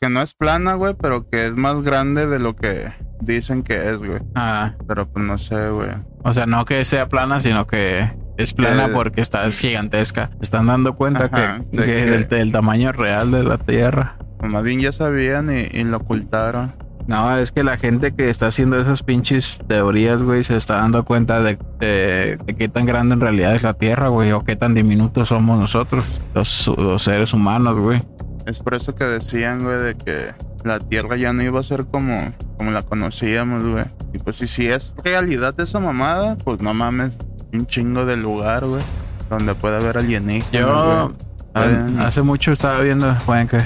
que no es plana, güey, pero que es más grande de lo que dicen que es, güey. Ah, Pero pues no sé, güey. o sea, no que sea plana, sino que es plana Que- porque está es gigantesca. Están dando cuenta Ajá, que, de que que- del, del tamaño real de la Tierra. Pues más bien ya sabían y, y lo ocultaron. No, es que la gente que está haciendo esas pinches teorías, güey, se está dando cuenta de, de- de qué tan grande en realidad es la Tierra, güey, o qué tan diminutos somos nosotros, los, los seres humanos, güey. Es por eso que decían, güey, de que la Tierra ya no iba a ser como, como la conocíamos, güey. Y pues si, si es realidad esa mamada, pues no mames, un chingo de lugar, güey, donde puede haber alienígenas, Yo güey. hace mucho estaba viendo, güey, que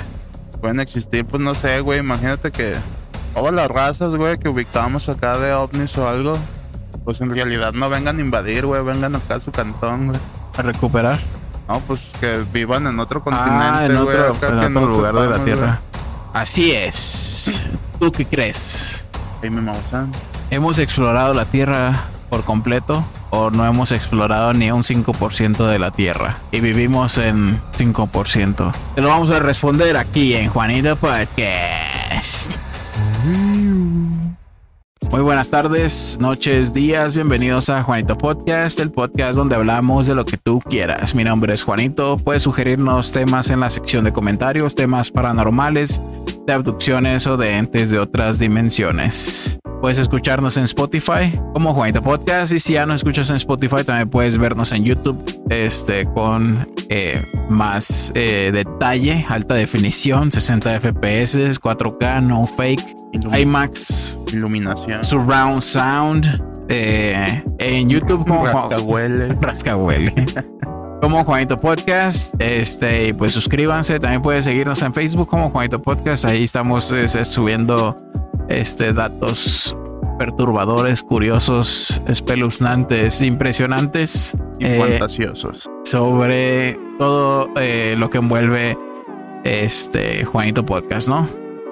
pueden existir, pues no sé, güey, imagínate que todas las razas, güey, que ubicábamos acá de ovnis o algo, pues en realidad no vengan a invadir, güey, vengan acá a su cantón, güey. a recuperar. No, pues que vivan en otro continente, Ah, en otro, acá en que otro lugar de la Tierra. Así es. ¿Tú qué crees? ¿Hemos explorado la Tierra por completo o no hemos explorado ni un 5% de la Tierra? Y vivimos en 5%. Te lo vamos a responder aquí en Juanito Podcast. Muy buenas tardes, noches, días, bienvenidos a Juanito Podcast, el podcast donde hablamos de lo que tú quieras. Mi nombre es Juanito, puedes sugerirnos temas en la sección de comentarios, temas paranormales, de abducciones o de entes de otras dimensiones. Puedes escucharnos en Spotify como Juanito Podcast y si ya no escuchas en Spotify también puedes vernos en YouTube este, con eh, más eh, detalle, alta definición, 60 FPS, 4K, no fake, IMAX, iluminación. Surround sound eh, en YouTube como Rascahuele. Rascahuele. Como Juanito Podcast, este, pues suscríbanse. También pueden seguirnos en Facebook como Juanito Podcast. Ahí estamos este, subiendo este, datos perturbadores, curiosos, espeluznantes, impresionantes Y eh, fantasiosos. sobre todo eh, lo que envuelve este Juanito Podcast, ¿no?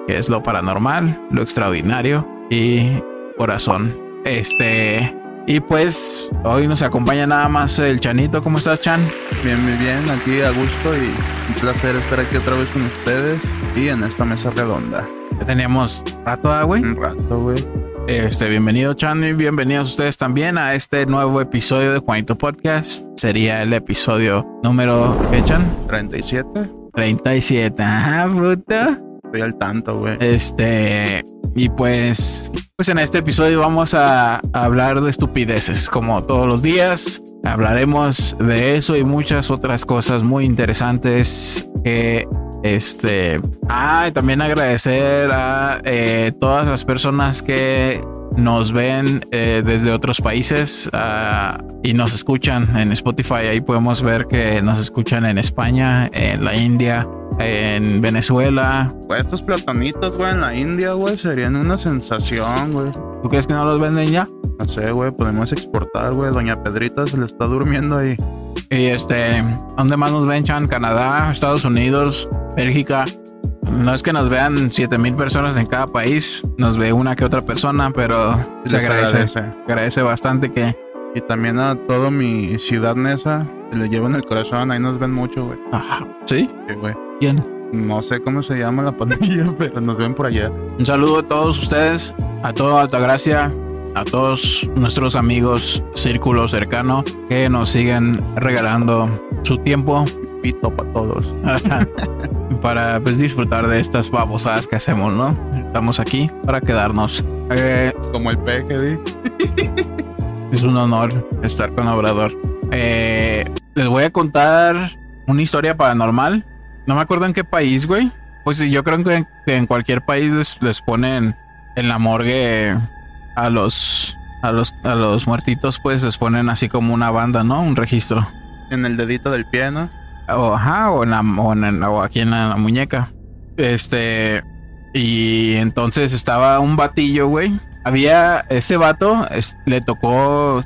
Que es lo paranormal, lo extraordinario y corazón. Este, y pues hoy nos acompaña nada más el Chanito. ¿Cómo estás, Chan? Bien, muy bien. Aquí a gusto y un placer estar aquí otra vez con ustedes y en esta mesa redonda. Ya teníamos rato, ah, güey. Un rato, güey. Este, bienvenido, Chan, y bienvenidos ustedes también a este nuevo episodio de Juanito Podcast. Sería el episodio número, ¿qué, Chan? 37. 37. Ah, puta. Estoy al tanto, güey. Este, y pues, pues en este episodio vamos a, hablar de estupideces, como todos los días. Hablaremos de eso y muchas otras cosas muy interesantes que este. Ah, y también agradecer a eh, todas las personas que nos ven eh, desde otros países ah, y nos escuchan en Spotify. Ahí podemos ver que nos escuchan en España, en la India, en Venezuela, estos platanitos, güey, en la India, güey, serían una sensación, güey. ¿Tú crees que no los venden ya? No sé, güey, podemos exportar, güey. Doña Pedrita se le está durmiendo ahí. Y este, ¿dónde más nos ven, Chan? Canadá, Estados Unidos, Bélgica. No es que nos vean 7000 personas en cada país, nos ve una que otra persona, pero se agradece, agradece. agradece bastante que. Y también a todo mi ciudad nesa, le llevan el corazón, ahí nos ven mucho, güey. Ajá, ¿Sí? Sí, güey. No sé cómo se llama la pandilla, pero nos ven por allá. Un saludo a todos ustedes, a todo Altagracia, a todos nuestros amigos, círculo cercano, que nos siguen regalando su tiempo Pito para todos. para pues, disfrutar de estas babosadas que hacemos, ¿no? Estamos aquí para quedarnos. Eh, Como el peje, di. es un honor estar con Obrador. Eh, les voy a contar una historia paranormal. No me acuerdo en qué país, güey. Pues sí, yo creo que, que en cualquier país les, les ponen en la morgue a los a los a los muertitos, pues les ponen así como una banda, ¿no? Un registro. En el dedito del pie, ¿no? O, ajá, o, en la, o, en el- o aquí en la, muñeca. Este. Y entonces estaba un batillo, güey. Había. Este vato es- le tocó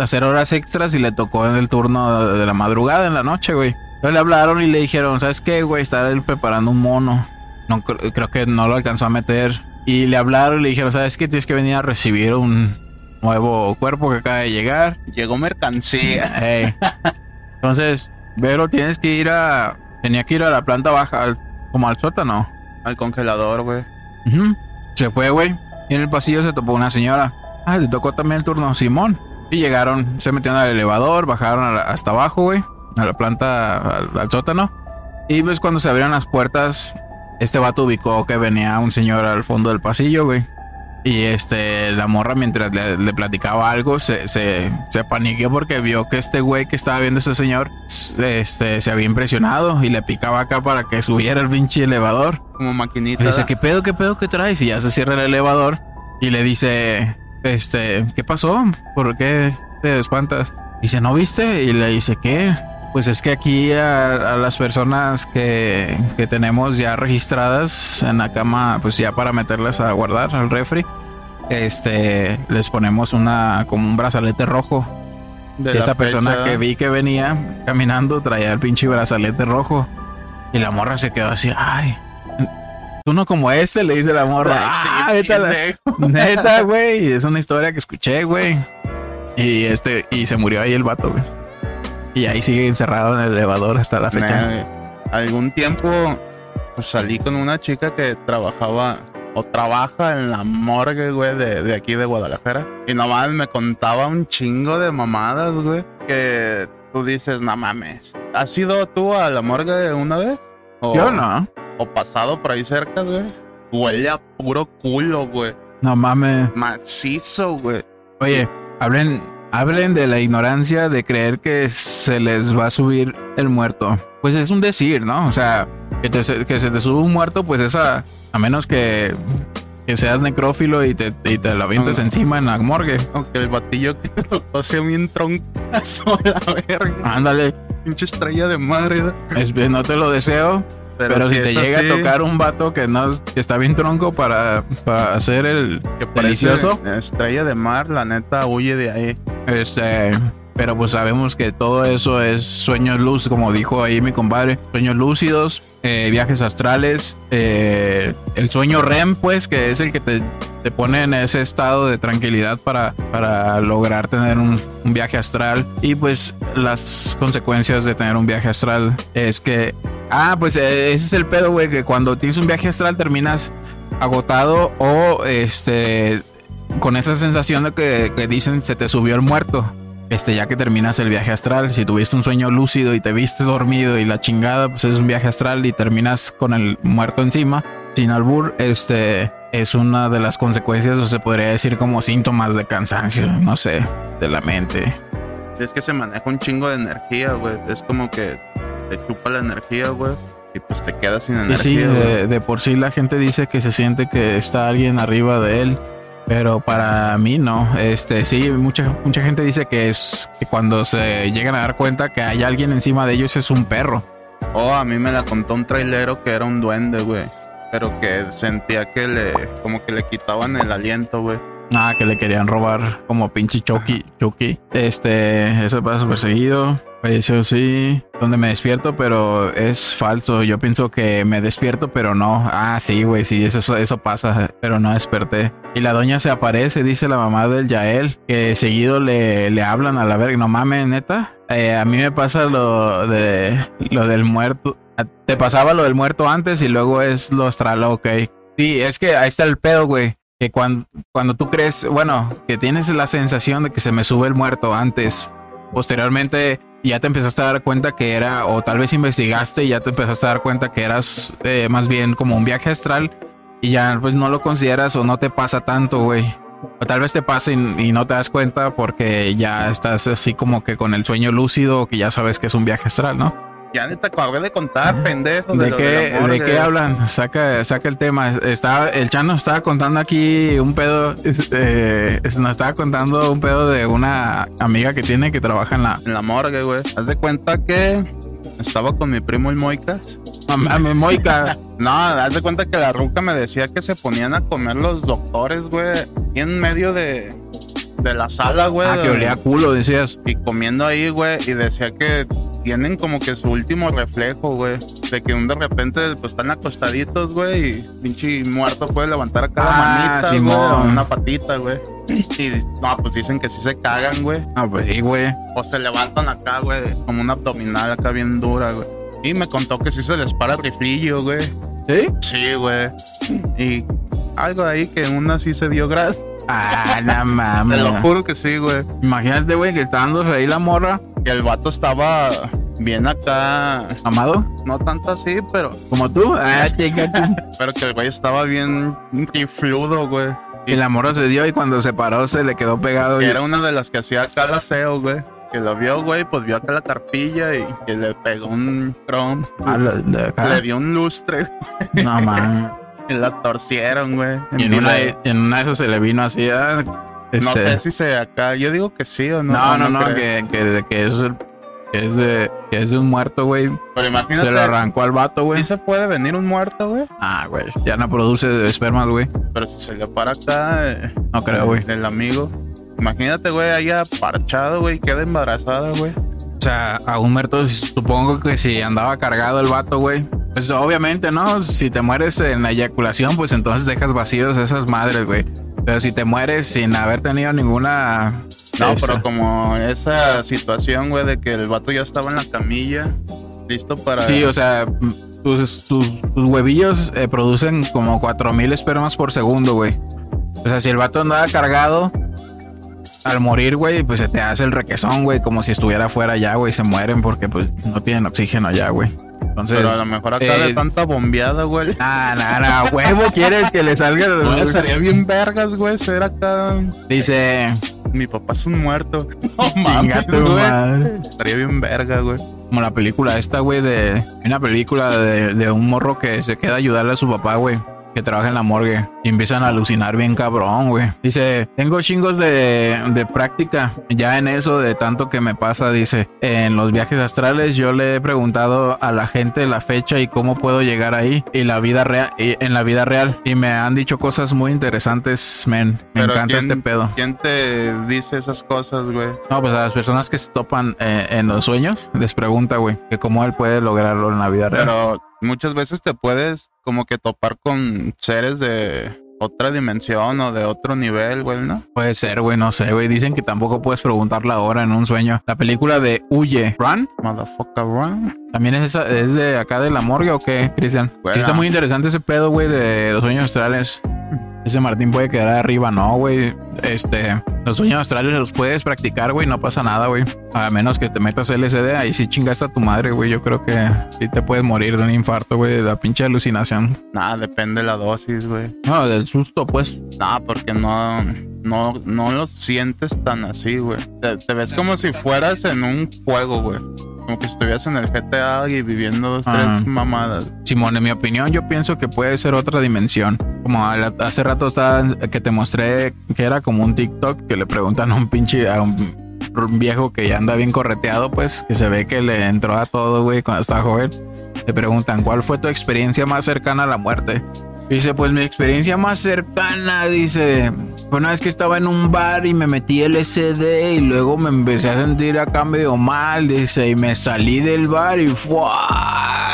hacer horas extras y le tocó en el turno de la madrugada, en la noche, güey. Entonces le hablaron y le dijeron: ¿Sabes qué, güey? Está él preparando un mono. No, cre- creo que no lo alcanzó a meter. Y le hablaron y le dijeron: ¿Sabes qué? Tienes que venir a recibir un nuevo cuerpo que acaba de llegar. Llegó mercancía. Entonces, Vero, tienes que ir a. Tenía que ir a la planta baja, al- como al sótano. al congelador, güey. Ujú. Se fue, güey. Y en el pasillo se topó una señora. Ah, le tocó también el turno Simón. Y llegaron, se metieron al elevador, bajaron la- hasta abajo, güey. A la planta, al, al sótano. Y pues cuando se abrieron las puertas, este vato ubicó que venía un señor al fondo del pasillo, güey. Y este, la morra mientras le, le platicaba algo, se, se, se paniqueó porque vio que este güey que estaba viendo a ese señor, este, se había impresionado y le picaba acá para que subiera el pinche elevador. Como maquinita. Le dice, ¿qué pedo, qué pedo que traes? Y ya se cierra el elevador y le dice, este, ¿qué pasó? ¿Por qué te espantas? Dice, ¿no viste? Y le dice, ¿qué? Pues es que aquí a, a las personas que, que tenemos ya registradas en la cama, pues ya para meterlas a guardar al refri, este, les ponemos una, como un brazalete rojo. de Y esta persona fecha. que vi que venía caminando traía el pinche brazalete rojo. Y la morra se quedó así, ay. Uno como este, le dice la morra. Ay, sí, "Ah, vete a la-. Neta, güey. Es una historia que escuché, güey. Y este, y se murió ahí el vato, güey. Y ahí sigue encerrado en el elevador hasta la fecha. Algún tiempo pues, salí con una chica que trabajaba o trabaja en la morgue, güey, de, de aquí de Guadalajara. Y nomás me contaba un chingo de mamadas, güey. Que tú dices, no mames. ¿Has ido tú a la morgue una vez? O, Yo no. O pasado por ahí cerca, güey. Huele a puro culo, güey. No mames. Macizo, güey. Oye, hablen, hablen de la ignorancia de creer que se les va a subir el muerto. Pues es un decir, ¿no? O sea, que, te- que se te sube un muerto, pues esa, a menos que, que seas necrófilo y te, y te lo avientes encima en la morgue. Aunque el batillo que te tocó sea bien troncazo, la verga. Ándale, Pinche estrella de madre. es- no te lo deseo, pero, si te llega a tocar un vato que no que está bien tronco para, para hacer el que delicioso, Estrella de mar, la neta, huye de ahí. Este, pero pues sabemos que todo eso es sueños luz, como dijo ahí mi compadre, sueños lúcidos, eh, viajes astrales, eh, el sueño REM, pues, que es el que te, te pone en ese estado de tranquilidad para, para lograr tener un, viaje astral. Y pues las consecuencias de tener un viaje astral es que, ah, pues eh, ese es el pedo, güey, que cuando tienes un viaje astral terminas agotado o este con esa sensación de que, que dicen se te subió el muerto. Este, ya que terminas el viaje astral, si tuviste un sueño lúcido y te viste dormido y la chingada, pues es un viaje astral y terminas con el muerto encima, sin albur, este es una de las consecuencias, o se podría decir como síntomas de cansancio, no sé, de la mente. Es que se maneja un chingo de energía, güey. Es como que te chupa la energía, güey. Y pues te quedas sin Y sí, energía. güey. de, de por sí la gente dice que se siente que está alguien arriba de él. Pero para mí no. Este sí, mucha, mucha gente dice que es que cuando se llegan a dar cuenta que hay alguien encima de ellos es un perro. Oh, a mí me la contó un trailero que era un duende, güey. Pero que sentía que le, como que le quitaban el aliento, güey. Ah, que le querían robar como pinche Chucky. Chucky. Este, eso pasa perseguido. Falleció, sí. Donde me despierto, pero es falso. Yo pienso que me despierto, pero no. Ah, sí, güey, sí, eso, eso pasa, pero no desperté. Y la doña se aparece, dice la mamá del Yael, que seguido le, le hablan a la verga. No mames, neta. Eh, a mí me pasa lo de lo del muerto. Te pasaba lo del muerto antes y luego es lo astral, ok. Sí, es que ahí está el pedo, güey. Que cuando, cuando tú crees, bueno, que tienes la sensación de que se me sube el muerto antes, posteriormente ya te empezaste a dar cuenta que era, o tal vez investigaste y ya te empezaste a dar cuenta que eras eh, más bien como un viaje astral y ya pues no lo consideras o no te pasa tanto, güey. O tal vez te pase y, y no te das cuenta porque ya estás así como que con el sueño lúcido, que ya sabes que es un viaje astral, ¿no? Ya ni te acabé de contar, pendejo. ¿De lo qué. ¿De qué hablan? Saca, saca el tema. Está, el Chano estaba contando aquí un pedo. es- nos estaba contando un pedo de una amiga que tiene que trabaja en la. En la morgue, güey. Haz de cuenta que estaba con mi primo el Moicas. Mamá, me moica. No, haz de cuenta que la ruca me decía que se ponían a comer los doctores, güey. Y en medio de, de la sala, güey. Ah, que olía culo, decías. Y comiendo ahí, güey. Y decía que tienen como que su último reflejo, güey. De que un de repente pues están acostaditos, güey. Y pinche muerto puede levantar a cada Ah, manita, güey. o Una patita, güey. Y no, pues dicen que sí se cagan, güey. Ah, pues sí, güey. O se levantan acá, güey, como una abdominal acá bien dura, güey. Y me contó que sí se les para el riflillo, güey. ¿Sí? Sí, güey. Y algo ahí que una sí se dio gracias. Ah, la Te mames. lo juro que sí, güey. Imagínate, güey, que está dándose ahí la morra. Que el vato estaba bien acá. Amado, No tanto así, pero. como tú. Ah. Pero que el güey estaba bien rifludo, güey. Y la morra se dio y cuando se paró se le quedó pegado. Que Y, era una de las que hacía acá el aseo, güey. Que lo vio, güey, pues vio acá la carpilla y que le pegó un chrome. a la- de acá. Le dio un lustre No mames. y la torcieron, güey. Y en una, en una de esas se le vino así. ah, No este- sé si se acá. Yo digo que sí o no. No, no, no, que, que, que es, que es de, que es de un muerto, güey. Pero imagínate. Se lo arrancó al vato, güey. Sí se puede venir un muerto, güey. Ah, güey. Ya no produce espermas, güey. Pero si se le para acá. eh, No creo, güey. El amigo. Imagínate, güey, haya parchado, güey, queda embarazada, güey. O sea, a un muerto supongo que si andaba cargado el vato, güey. Pues obviamente, ¿no? Si te mueres en la eyaculación, pues entonces dejas vacíos esas madres, güey. Pero si te mueres sin haber tenido ninguna... No, esa- pero como esa situación, güey, de que el vato ya estaba en la camilla, listo para. Sí, o sea, tus, tus, tus huevillos eh, producen como 4000 espermas por segundo, güey. O sea, si el vato andaba cargado, al morir, güey, pues se te hace el requesón, güey, como si estuviera afuera ya, güey, se mueren porque pues no tienen oxígeno ya, güey. Entonces, Pero a lo mejor acá eh, de tanta bombeada, güey. Ah, no, no, huevo, quieres que le salga. Sería bien vergas, güey, ser acá. Dice, Mi papá es un muerto. No mames, güey. Estaría bien verga, güey. Como la película esta, güey, de una película de, de un morro que se queda a ayudarle a su papá, güey. Que trabaja en la morgue y empiezan a alucinar bien cabrón, güey. Dice, tengo chingos de, de práctica ya en eso, de tanto que me pasa. Dice, en los viajes astrales yo le he preguntado a la gente la fecha y cómo puedo llegar ahí y la vida real, y en la vida real. Y me han dicho cosas muy interesantes, men. Me Pero encanta ¿quién- este pedo. ¿Quién te dice esas cosas, güey? No, pues a las personas que se topan eh, en los sueños, les pregunta, güey, que cómo él puede lograrlo en la vida real. Pero muchas veces te puedes como que topar con seres de otra dimensión o de otro nivel, güey, ¿no? Puede ser, güey, no sé, güey. Dicen que tampoco puedes preguntar la hora en un sueño. La película de Huye, Run, Motherfucker run. también es, esa, es de acá de la morgue o qué, Cristian. Bueno. Sí, está muy interesante ese pedo, güey, de los sueños astrales. Ese Martín puede quedar arriba, no, güey. Este, los sueños astrales los puedes practicar, güey, no pasa nada, güey. A menos que te metas LSD, ahí sí chingaste a tu madre, güey. Yo creo que sí te puedes morir de un infarto, güey, de la pinche alucinación. Nada, depende de la dosis, güey. No, del susto, pues. Nah, porque no, no, no lo sientes tan así, güey. Te, te ves como si fueras en un juego, güey. Como que estuvieras en el GTA y viviendo dos, Ah. tres mamadas. Simón, en mi opinión, yo pienso que puede ser otra dimensión. Como hace rato que te mostré que era como un TikTok que le preguntan a un pinche, a un viejo que ya anda bien correteado, pues, que se ve que le entró a todo, güey, cuando estaba joven. Le preguntan, ¿cuál fue tu experiencia más cercana a la muerte? Dice, pues mi experiencia más cercana, dice, una vez que estaba en un bar y me metí LSD y luego me empecé a sentir acá medio mal, dice, y me salí del bar y ¡fua!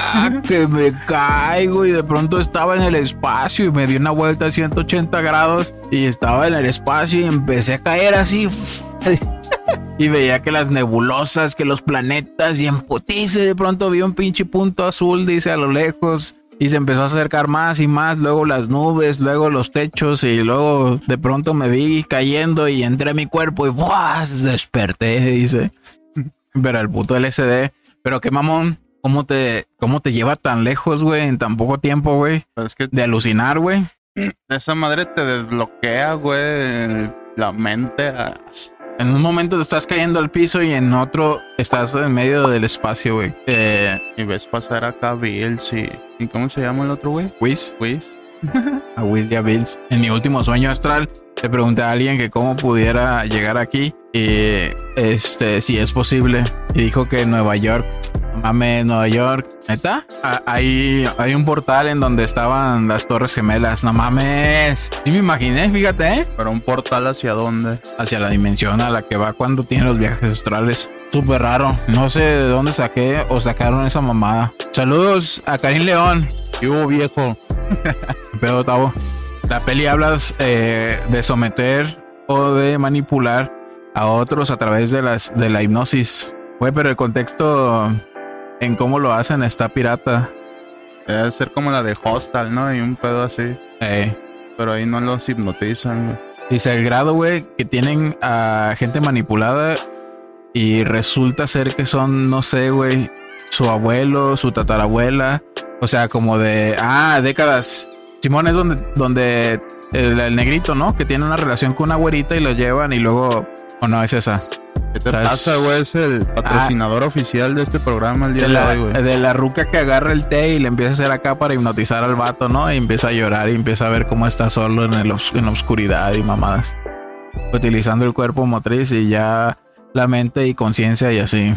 Que me caigo y de pronto estaba en el espacio y me di una vuelta a 180 grados y estaba en el espacio y empecé a caer así. Y veía que las nebulosas, que los planetas y en de pronto vi un pinche punto azul, dice a lo lejos. Y se empezó a acercar más y más, luego las nubes, luego los techos y luego de pronto me vi cayendo y entré a mi cuerpo y ¡buah! desperté, dice. Pero el puto LSD, pero qué mamón, ¿cómo te, cómo te lleva tan lejos, güey, en tan poco tiempo, güey? Pero es que De alucinar, güey. esa madre te desbloquea, güey, la mente. a- En un momento te estás cayendo al piso y en otro estás en medio del espacio, güey. Eh, Y ves pasar acá Bills y... ¿Y cómo se llama el otro, güey? Whis, Whis. a Whis y a Bills. En mi último sueño astral, le pregunté a alguien que cómo pudiera llegar aquí y este, si es posible. Y dijo que en Nueva York. Mames, Nueva York. ¿Neta? Hay, hay un portal en donde estaban las Torres Gemelas. No mames. Sí me imaginé, fíjate, ¿eh? Pero un portal hacia dónde. hacia la dimensión a la que va cuando tiene los viajes astrales. Súper raro. No sé de dónde saqué o sacaron esa mamada. Saludos a Karim León. ¿Qué hubo, viejo? ¿Qué pedo, Tavo? La peli habla eh, de someter o de manipular a otros a través de, las, de la hipnosis. Güey, pero el contexto en cómo lo hacen está pirata. Debe ser como la de Hostal, ¿no? Y un pedo así. Eh. Pero ahí no los hipnotizan. Dice el grado, güey, que tienen a gente manipulada y resulta ser que son, no sé, güey, su abuelo, su tatarabuela. O sea, como de, ah, décadas. Simón es donde, donde el, el negrito, ¿no? Que tiene una relación con una güerita y lo llevan y luego, o no, es esa. ¿Qué te pasa, güey? Es el patrocinador oficial de este programa el día De hoy, güey. de la ruca que agarra el té y le empieza a hacer acá para hipnotizar al vato, ¿no? Y empieza a llorar y empieza a ver cómo está solo en, el, obs- en la oscuridad y mamadas. Utilizando el cuerpo motriz y ya la mente y conciencia y así.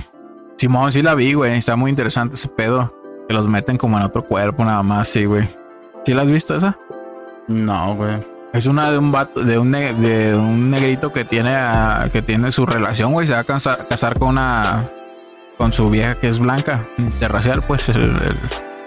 Simón, sí la vi, güey. Está muy interesante ese pedo. Que los meten como en otro cuerpo, nada más, sí, güey. ¿Sí la has visto esa? No, güey. Es una de un vato, de un, ne- de un negrito que tiene a- que tiene su relación, güey. Se va a cansa- casar con una con su vieja que es blanca, interracial, pues el, el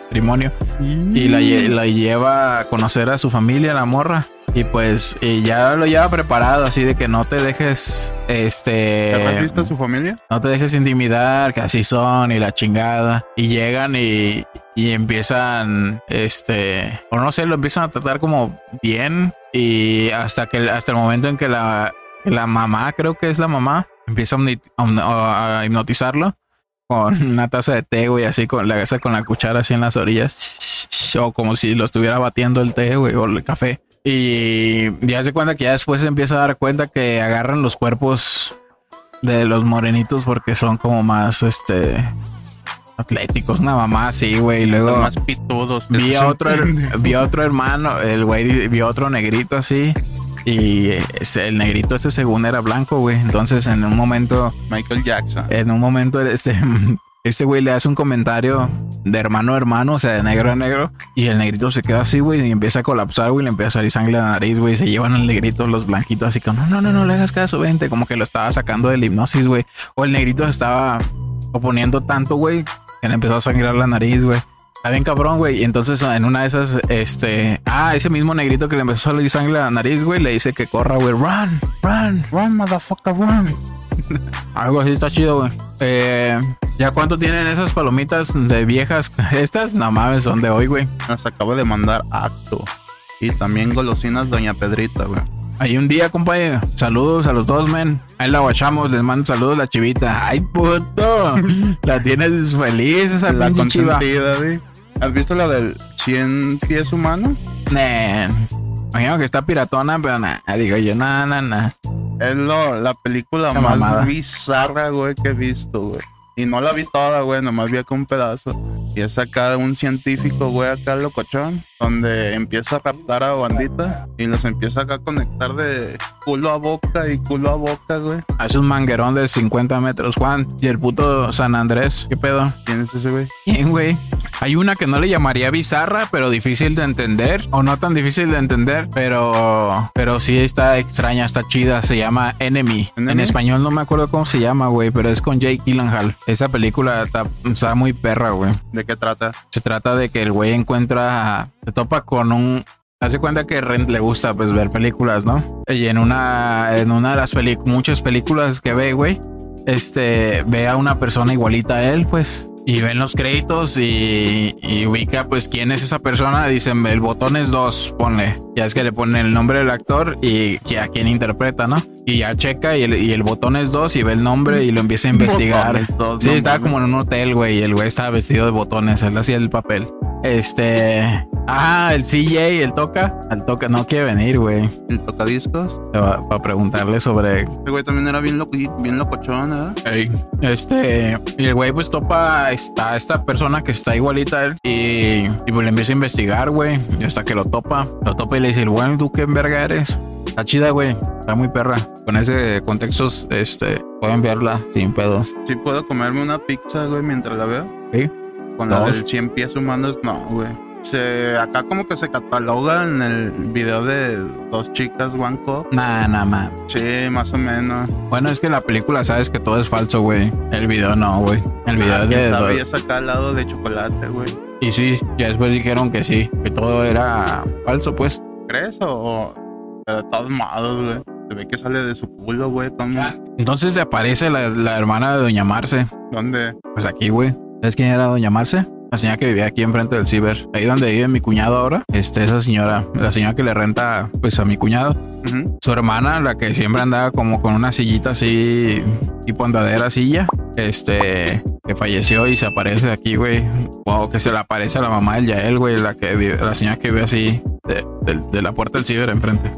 matrimonio. Y la, la lleva a conocer a su familia, la morra. Y pues y ya lo lleva preparado, así de que no te dejes, este, ¿Ya has visto a su familia? no te dejes intimidar, que así son y la chingada. Y llegan y, y empiezan, este, o no sé, lo empiezan a tratar como bien. Y hasta que hasta el momento en que la, la mamá, creo que es la mamá, empieza a hipnotizarlo con una taza de té, güey, así con la, con la cuchara así en las orillas. O como si lo estuviera batiendo el té, güey, o el café. Y ya se cuenta que ya después se empieza a dar cuenta que agarran los cuerpos de los morenitos porque son como más, este, atléticos, una mamá así, güey. Luego más pitudos. vi a otro, vi a otro hermano, el güey vio otro negrito así. Y el negrito este según era blanco, güey. Entonces en un momento, Michael Jackson. en un momento este, este güey le hace un comentario de hermano a hermano, o sea, de negro a negro. Y el negrito se queda así, güey, y empieza a colapsar, güey, le empieza a salir sangre a la nariz, güey. Se llevan al negrito los blanquitos así como, no, no, no, no le hagas caso, vente. Como que lo estaba sacando del hipnosis, güey. O el negrito se estaba oponiendo tanto, güey, que le empezó a sangrar la nariz, güey. Está bien cabrón, güey. Y entonces en una de esas, este... Ah, ese mismo negrito que le empezó a salir sangre a la nariz, güey, le dice que corra, güey. Run, run. Run, motherfucker, run. Algo así está chido, güey. Eh, ¿Ya cuánto tienen esas palomitas de viejas? Estas, no mames, son de hoy, güey. Nos acaba de mandar acto. Y también golosinas Doña Pedrita, güey. Ahí un día, compañero. Saludos a los dos, men. Ahí la guachamos. Les mando saludos la chivita. ¡Ay, puto! La tienes feliz esa La consentida. ¿Has visto la del 100 pies humanos? Nah. Imagino que está piratona, pero nada. Digo yo, nada, nada, nada. Es lo- la película más mamada. bizarra, güey, que he visto, güey. Y no la vi toda, güey, nomás vi acá un pedazo. Y es acá de un científico, güey, acá locochón, donde empieza a captar a bandita y los empieza acá a conectar de culo a boca y culo a boca, güey. Hace un manguerón de 50 metros, Juan. Y el puto San Andrés. ¿Qué pedo? ¿Quién es ese, güey? Bien, güey. Hay una que no le llamaría bizarra, pero difícil de entender. O no tan difícil de entender, pero, pero sí está extraña, está chida. Se llama Enemy. En español no me acuerdo cómo se llama, güey, pero es con Jake Gyllenhaal. Esa película está, está muy perra, güey. ¿De qué trata? Se trata de que el güey encuentra, topa con un, hace cuenta que Ren le gusta pues ver películas, ¿no? Y en una, en una de las muchas películas que ve, güey, este, ve a una persona igualita a él, pues. Y ven los créditos y, ubica pues quién es esa persona. Dicen el botón es dos, ponle. Ya es que le ponen el nombre del actor y a quién interpreta, ¿no? Y ya checa y el, y el botón es dos y ve el nombre y lo empieza a investigar. Dos, Sí, no estaba mames. como en un hotel, güey, y el güey estaba vestido de botones, él hacía el papel. Este. Ah, el CJ, el toca. El toca no quiere venir, güey. ¿El tocadiscos? Para preguntarle sobre. Ese güey también era bien, loqui- bien locochón, ¿eh? Ey, Este. Y el güey, pues topa esta, esta persona que está igualita a él. Y, y pues le empieza a investigar, güey. Y hasta que lo topa. Lo topa y le dice, bueno, ¿tú qué verga eres? Está chida, güey. Está muy perra. Con ese contexto, este, pueden verla sin pedos. Sí puedo comerme una pizza, güey, mientras la veo. Sí. Con la Dos. del 100 pies humanos, no, güey. Se, acá como que se cataloga en el video de dos chicas, one cup. Nah, nada más. Sí, más o menos. Bueno, es que la película sabes que todo es falso, güey. El video no, güey. El video Ah, de... sabe, ya saca al lado de chocolate, güey. Y sí, ya después dijeron que sí, que todo era falso, pues. ¿Crees? O, de todos modos, güey. Se ve que sale de su culo, güey. Entonces aparece la, la hermana de Doña Marce. ¿Dónde? Pues aquí, güey. ¿Sabes quién era Doña Marce? la señora que vivía aquí enfrente del ciber, ahí donde vive mi cuñado ahora, este, esa señora, la señora que le renta pues a mi cuñado, su hermana, la que siempre andaba como con una sillita así, tipo andadera silla, este, que falleció y se aparece aquí, güey, o que se le aparece a la mamá del Yael, güey, la que vive- la señora que vive así, de, de- de la puerta del ciber enfrente.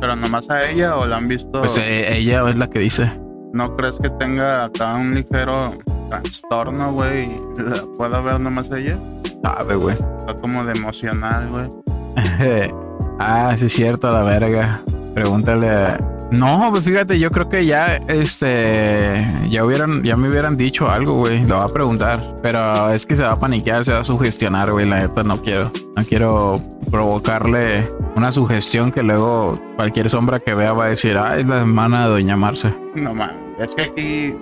Pero nomás a ella o la han visto. Pues eh, ella es la que dice. ¿No crees que tenga acá un ligero trastorno, güey? la ¿Pueda ver nomás ella? Sabe, güey. Está como de emocional, güey. ah, sí es cierto, la verga. Pregúntale. a- No, pues fíjate, yo creo que ya, este, ya hubieran, ya me hubieran dicho algo, güey. Lo va a preguntar, pero es que se va a paniquear, se va a sugestionar, güey. La neta no quiero, no quiero provocarle una sugestión que luego cualquier sombra que vea va a decir, ah, es la hermana de Doña Marce. No mames. Es que aquí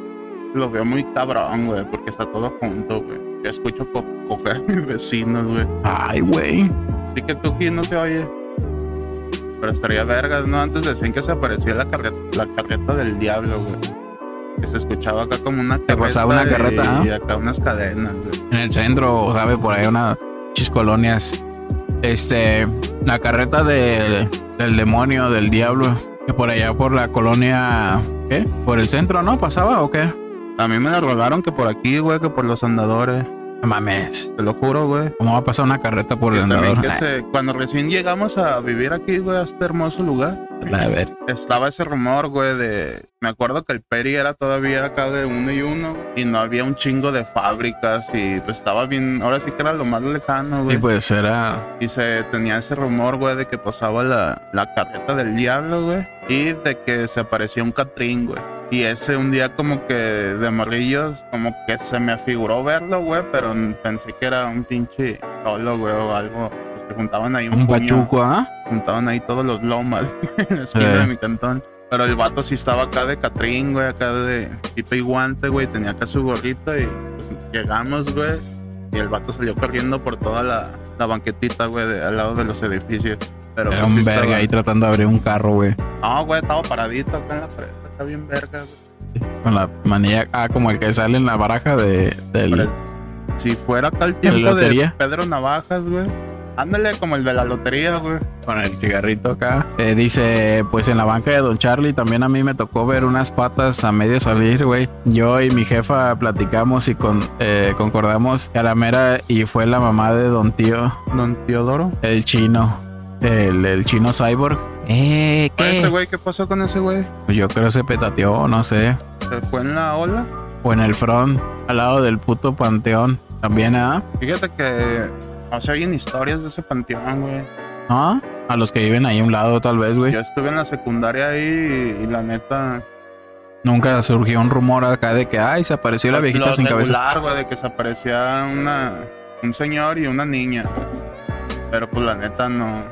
lo veo muy cabrón, güey, porque está todo junto, güey. Yo escucho co- coger a mis vecinos, güey. Ay, güey. Así que tú aquí no se oye. Pero estaría vergas, ¿no? Antes decían que se aparecía la carreta, la carreta del diablo, güey. Que se escuchaba acá como una carreta. pasaba una y- carreta, Y, ¿ah? acá unas cadenas, güey. en el centro, sabe, por ahí unas colonias. Este, la carreta de- del demonio, del diablo, que por allá por la colonia, ¿qué? Por el centro, ¿no? ¿Pasaba o qué? A mí me la rolaron que por aquí, güey, que por los andadores. No mames. Te lo juro, güey. ¿Cómo va a pasar una carreta por Y el andador? que se- cuando recién llegamos a vivir aquí, güey, a este hermoso lugar, a ver. estaba ese rumor, güey, de... Me acuerdo que el Peri era todavía acá de uno y uno y no había un chingo de fábricas y pues estaba bien... Ahora sí que era lo más lejano, güey. Sí, pues era. Y se tenía ese rumor, güey, de que pasaba la, la carreta del diablo, güey. Y de que se aparecía un Catrín, güey. Y ese un día como que de morrillos, como que se me figuró verlo, güey, pero pensé que era un pinche solo, güey, o algo. Pues que juntaban ahí un, Un pachuco, ¿ah? juntaban ahí todos los lomas en la esquina de mi cantón. Pero el vato sí estaba acá de Catrín, güey, acá de pipa y guante, güey, tenía acá su gorrito y pues llegamos, güey. Y el vato salió corriendo por toda la, la banquetita, güey, de- al lado de los edificios. Pero Era pues, un sí verga estaba- ahí tratando de abrir un carro, güey. No, güey, estaba paradito acá en la pared, está bien verga, güey. Con la manilla. Ah, como el que sale en la baraja de, del. Si fuera acá el tiempo de? Pedro Navajas, güey. Ándale como el de la lotería, güey. Con el cigarrito acá. Eh, dice, pues en la banca de Don Charlie también a mí me tocó ver unas patas a medio salir, güey. Yo y mi jefa platicamos y con, eh, concordamos que a la mera y fue la mamá de Don Tío, Don Teodoro. el chino, el, el chino cyborg. Eh, Ese ¿qué? güey, ¿qué pasó con ese güey? Pues yo creo se petateó, no sé. ¿Se fue en la ola? O en el front, al lado del puto panteón. También, ¿ah? Fíjate que no se oyen historias de ese panteón, güey. ¿No? A los que viven ahí a un lado, tal vez, güey. Yo estuve en la secundaria ahí y, y la neta. Nunca surgió un rumor acá de que, ay, se apareció la viejita lo sin cabeza. regular, güey, de que se aparecía una, un señor y una niña. Pero pues la neta no.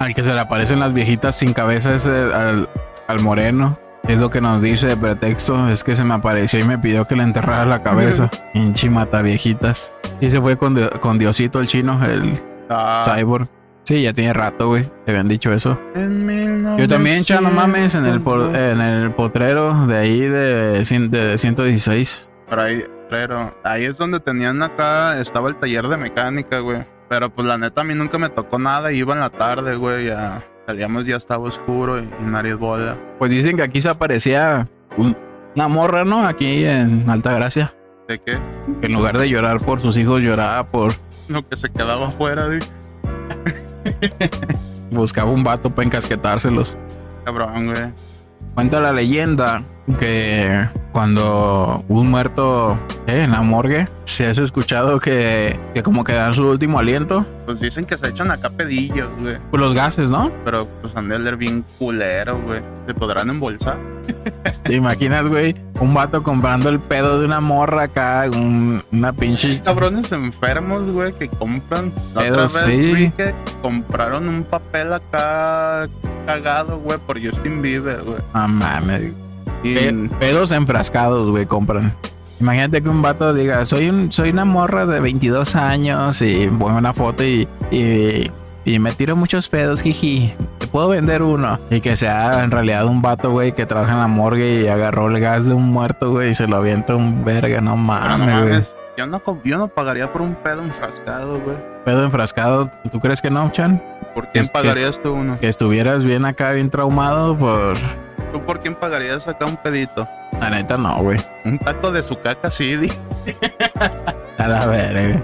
Al que se le aparecen las viejitas sin cabeza es el- al, al moreno. Es lo que nos dice de pretexto. Es que se me apareció y me pidió que le enterrara la cabeza. Hinchi mata viejitas. Y se fue con, con Diosito el chino, el Ah, cyborg. Sí, ya tiene rato, güey. Te habían dicho eso. Yo también, cha, no mames, en el, por- 1900. en el potrero de ahí de, de 116. Pero ahí, pero ahí es donde tenían acá, estaba el taller de mecánica, güey. Pero pues la neta a mí nunca me tocó nada, iba en la tarde, güey, ya salíamos ya estaba oscuro y, y nariz bola. Pues dicen que aquí se aparecía un- una morra, ¿no? Aquí en Altagracia. ¿De qué? Que en lugar de llorar por sus hijos, lloraba por Lo que se quedaba afuera, güey. buscaba un vato para encasquetárselos. Cabrón, güey. Cuenta la leyenda que cuando un muerto ¿eh? en la morgue, se has escuchado que, que como que dan su último aliento, Pues dicen que se echan acá pedillos, güey. pues los gases, ¿no? Pero pues han de oler bien culero, güey. ¿Se podrán embolsar? ¿Te imaginas, güey? Un vato comprando el pedo de una morra acá, un- una pinche... Cabrones enfermos, güey, que compran. La Pero otra vez sí. que compraron un papel acá cagado, güey, por Justin Bieber, güey. Ah, mames. Y pedos enfrascados, güey, compran. Imagínate que un vato diga, soy un, soy una morra de 22 años y pongo una foto y, y, y me tiro muchos pedos, jiji. Te puedo vender uno. Y que sea en realidad un vato, güey, que trabaja en la morgue y agarró el gas de un muerto, güey, y se lo avienta un verga, no no mames, mames. Yo no, yo no pagaría por un pedo enfrascado, güey. Pedo enfrascado, ¿tú crees que no, Chan? ¿Por quién Es que- pagarías tú uno? Que estuvieras bien acá, bien traumado por... ¿Tú por quién pagarías acá un pedito? La neta no, güey. Un taco de su caca, sí, di. A la verga.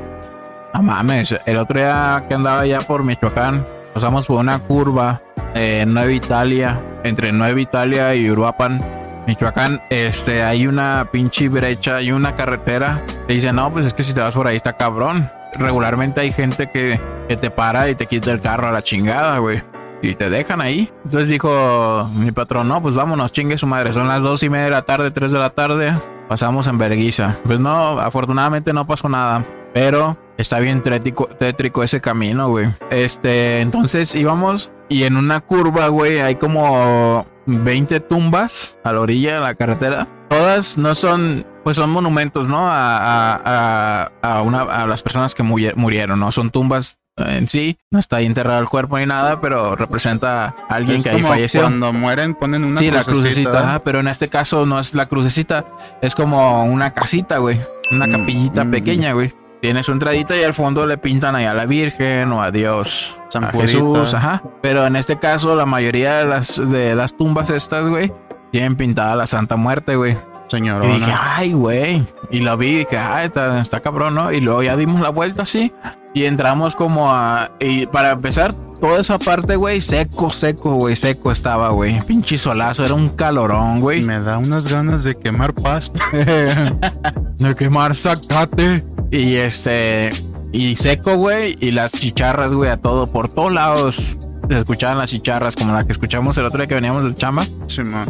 No mames, el otro día que andaba ya por Michoacán, pasamos por una curva en Nueva Italia, entre Nueva Italia y Uruapan, Michoacán. Este, hay una pinche brecha, hay una carretera. Te dice, no, pues es que si te vas por ahí está cabrón. Regularmente hay gente que, que te para y te quita el carro a la chingada, güey. Y te dejan ahí. Entonces dijo mi patrón, no, pues vámonos, chingue su madre. Son las dos y media de la tarde, tres de la tarde. Pasamos en Berguisa. Pues no, afortunadamente no pasó nada. Pero está bien tétrico, tétrico ese camino, güey. Este, entonces íbamos y en una curva, güey, hay como 20 tumbas a la orilla de la carretera. Todas no son, pues son monumentos, ¿no? A, a, a, a una, a las personas que murie- murieron, ¿no? Son tumbas en sí. No está ahí enterrado el cuerpo ni nada, pero representa a alguien Es que ahí como falleció. Cuando mueren ponen una Sí, la crucecita, ¿verdad? ajá, pero en este caso no es la crucecita, es como una casita, güey. Una Mm, capillita mm. pequeña, güey. Tiene su entradita y al fondo le pintan ahí a la Virgen o a Dios, San a. Jesús, ajá. Pero en este caso, la mayoría de las, de las tumbas estas, güey, tienen pintada la Santa Muerte, güey. Señorona. Y dije, ay, güey. Y lo vi y dije, ay, está, está cabrón, ¿no? Y luego ya dimos la vuelta así. Y entramos como a. Y para empezar, toda esa parte, güey, seco, seco, güey, seco estaba, güey. Pinche solazo, era un calorón, güey. Me da unas ganas de quemar pasta. de quemar zacate. Y este. Y seco, güey. Y las chicharras, güey, a todo, por todos lados. Se escuchaban las chicharras, como la que escuchamos el otro día que veníamos del chamba. Simón.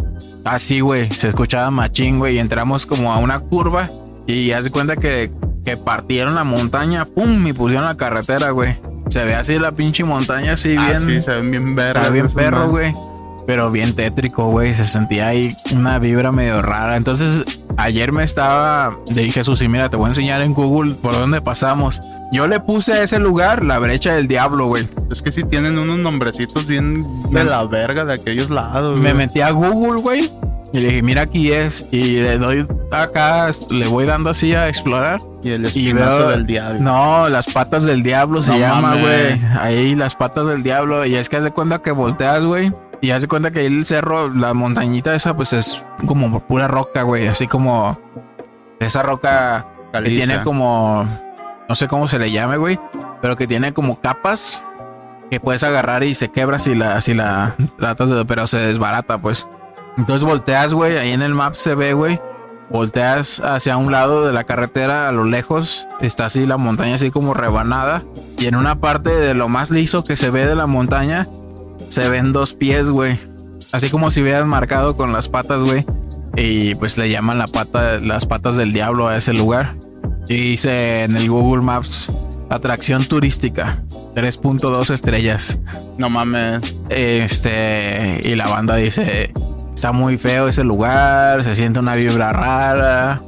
Así, güey, se escuchaba machín, güey, y entramos como a una curva y haz de cuenta que, que partieron la montaña, pum, y pusieron la carretera, güey. Se ve así la pinche montaña, así Ah, bien, sí, se ven bien verdes. bien perro, güey. Pero bien tétrico, güey. Se sentía ahí una vibra medio rara. Entonces, ayer me estaba. Le dije, Susi, mira, te voy a enseñar en Google por dónde pasamos. Yo le puse a ese lugar la brecha del diablo, güey. Es que sí tienen unos nombrecitos bien de la verga de aquellos lados. Me metí a Google, güey. Y le dije, mira, aquí es. Y le doy acá, le voy dando así a explorar. Y el Y espinazo veo- del diablo. No, las patas del diablo se No llama, güey. Ahí las patas del diablo. Y es que haz de cuenta que volteas, güey. Y haz de cuenta que ahí el cerro, la montañita esa, pues es como pura roca, güey. Así como esa roca que tiene como, no sé cómo se le llame, güey. Pero que tiene como capas que puedes agarrar y se quebra si la, si la tratas de, pero se desbarata, pues. Entonces volteas, güey. Ahí en el map se ve, güey. Volteas hacia un lado de la carretera a lo lejos. Está así la montaña así como rebanada. Y en una parte de lo más liso que se ve de la montaña, se ven dos pies, güey. Así como si hubieran marcado con las patas, güey. Y pues le llaman la las patas del diablo a ese lugar. Dice en el Google Maps, atracción turística, 3.2 estrellas. No mames. Este, y la banda dice, está muy feo ese lugar, se siente una vibra rara,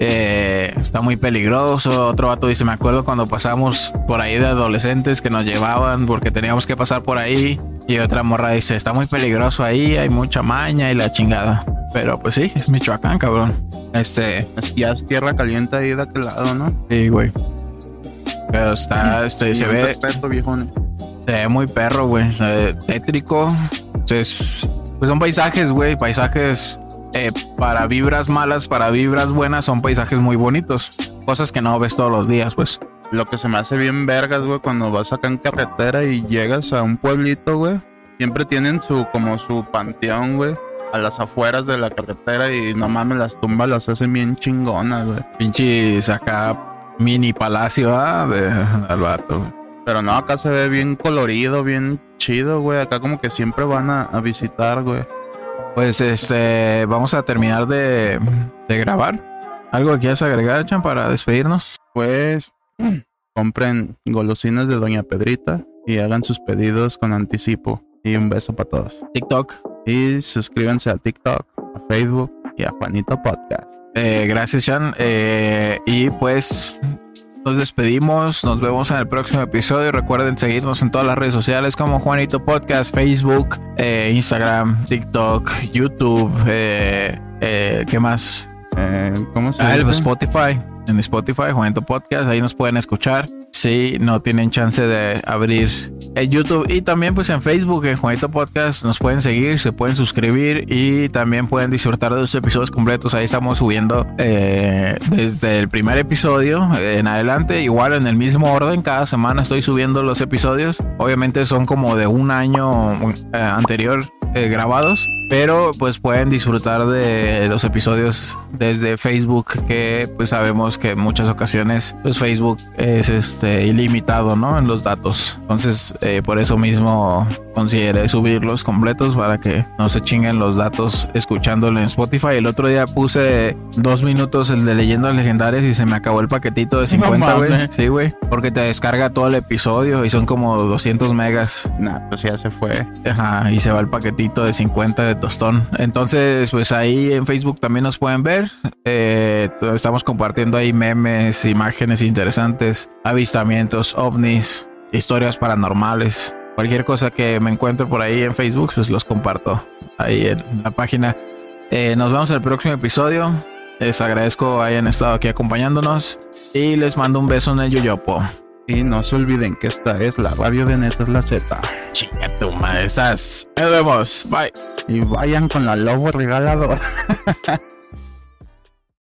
eh, está muy peligroso. Otro vato dice, me acuerdo cuando pasamos por ahí de adolescentes que nos llevaban porque teníamos que pasar por ahí. Y otra morra dice, está muy peligroso ahí, hay mucha maña y la chingada. Pero pues sí, es Michoacán, cabrón. Este, Es- Ya es tierra caliente ahí de aquel lado, ¿no? sí, güey. Pero está, este, Y se ve, respeto, viejones. Se ve muy perro, güey. Se ve tétrico. Es, pues son paisajes, güey. Paisajes eh, para vibras malas, para vibras buenas, son paisajes muy bonitos. Cosas que no ves todos los días, pues. Lo que se me hace bien vergas, güey, cuando vas acá en carretera y llegas a un pueblito, güey. Siempre tienen su, como su panteón, güey. A las afueras de la carretera y no mames, las tumbas las hacen bien chingonas, güey. Pinches acá mini palacio ¿ah? de al vato. güey. Pero no, acá se ve bien colorido, bien chido, güey. Acá como que siempre van a, a visitar, güey. Pues este, vamos a terminar de, de grabar. ¿Algo que quieras agregar, Chan, para despedirnos? Pues compren golosinas de Doña Pedrita y hagan sus pedidos con anticipo. Y un beso para todos. TikTok. Y suscríbanse a TikTok, a Facebook y a Juanito Podcast. Eh, gracias, Chan. Eh, y pues nos despedimos. Nos vemos en el próximo episodio. Recuerden seguirnos en todas las redes sociales como Juanito Podcast, Facebook, eh, Instagram, TikTok, YouTube. Eh, eh, ¿Qué más? ¿Cómo se Ah, dice? Spotify. en Spotify, Juanito Podcast, ahí nos pueden escuchar si no tienen chance de abrir el YouTube y también pues en Facebook en Juanito Podcast nos pueden seguir, se pueden suscribir y también pueden disfrutar de los episodios completos. Ahí estamos subiendo eh, desde el primer episodio en adelante, igual en el mismo orden, cada semana estoy subiendo los episodios. Obviamente son como de un año eh, anterior eh, grabados, pero pues pueden disfrutar de los episodios desde Facebook, que pues sabemos que en muchas ocasiones pues Facebook es este ilimitado, ¿no? En los datos. Entonces, eh, por eso mismo consideré subirlos completos para que no se chinguen los datos escuchándolo en Spotify. El otro día puse dos minutos el de leyendas legendarias y se me acabó el paquetito de 50, güey. sí, güey. Porque te descarga todo el episodio y son como 200 megas. Nah, pues ya se fue. Ajá, y se va el paquetito de 50 de tostón. Entonces, pues ahí en Facebook también nos pueden ver. Eh, estamos compartiendo ahí memes, imágenes interesantes, avistamientos, ovnis, historias paranormales. Cualquier cosa que me encuentre por ahí en Facebook, pues los comparto ahí en la página. Eh, nos vemos en el próximo episodio. Les agradezco hayan estado aquí acompañándonos y les mando un beso en el yoyopo. Y no se olviden que esta es la radio de Netas La Z. Chinga tu madre, esas. Nos vemos. Bye. Y vayan con la lobo regalador.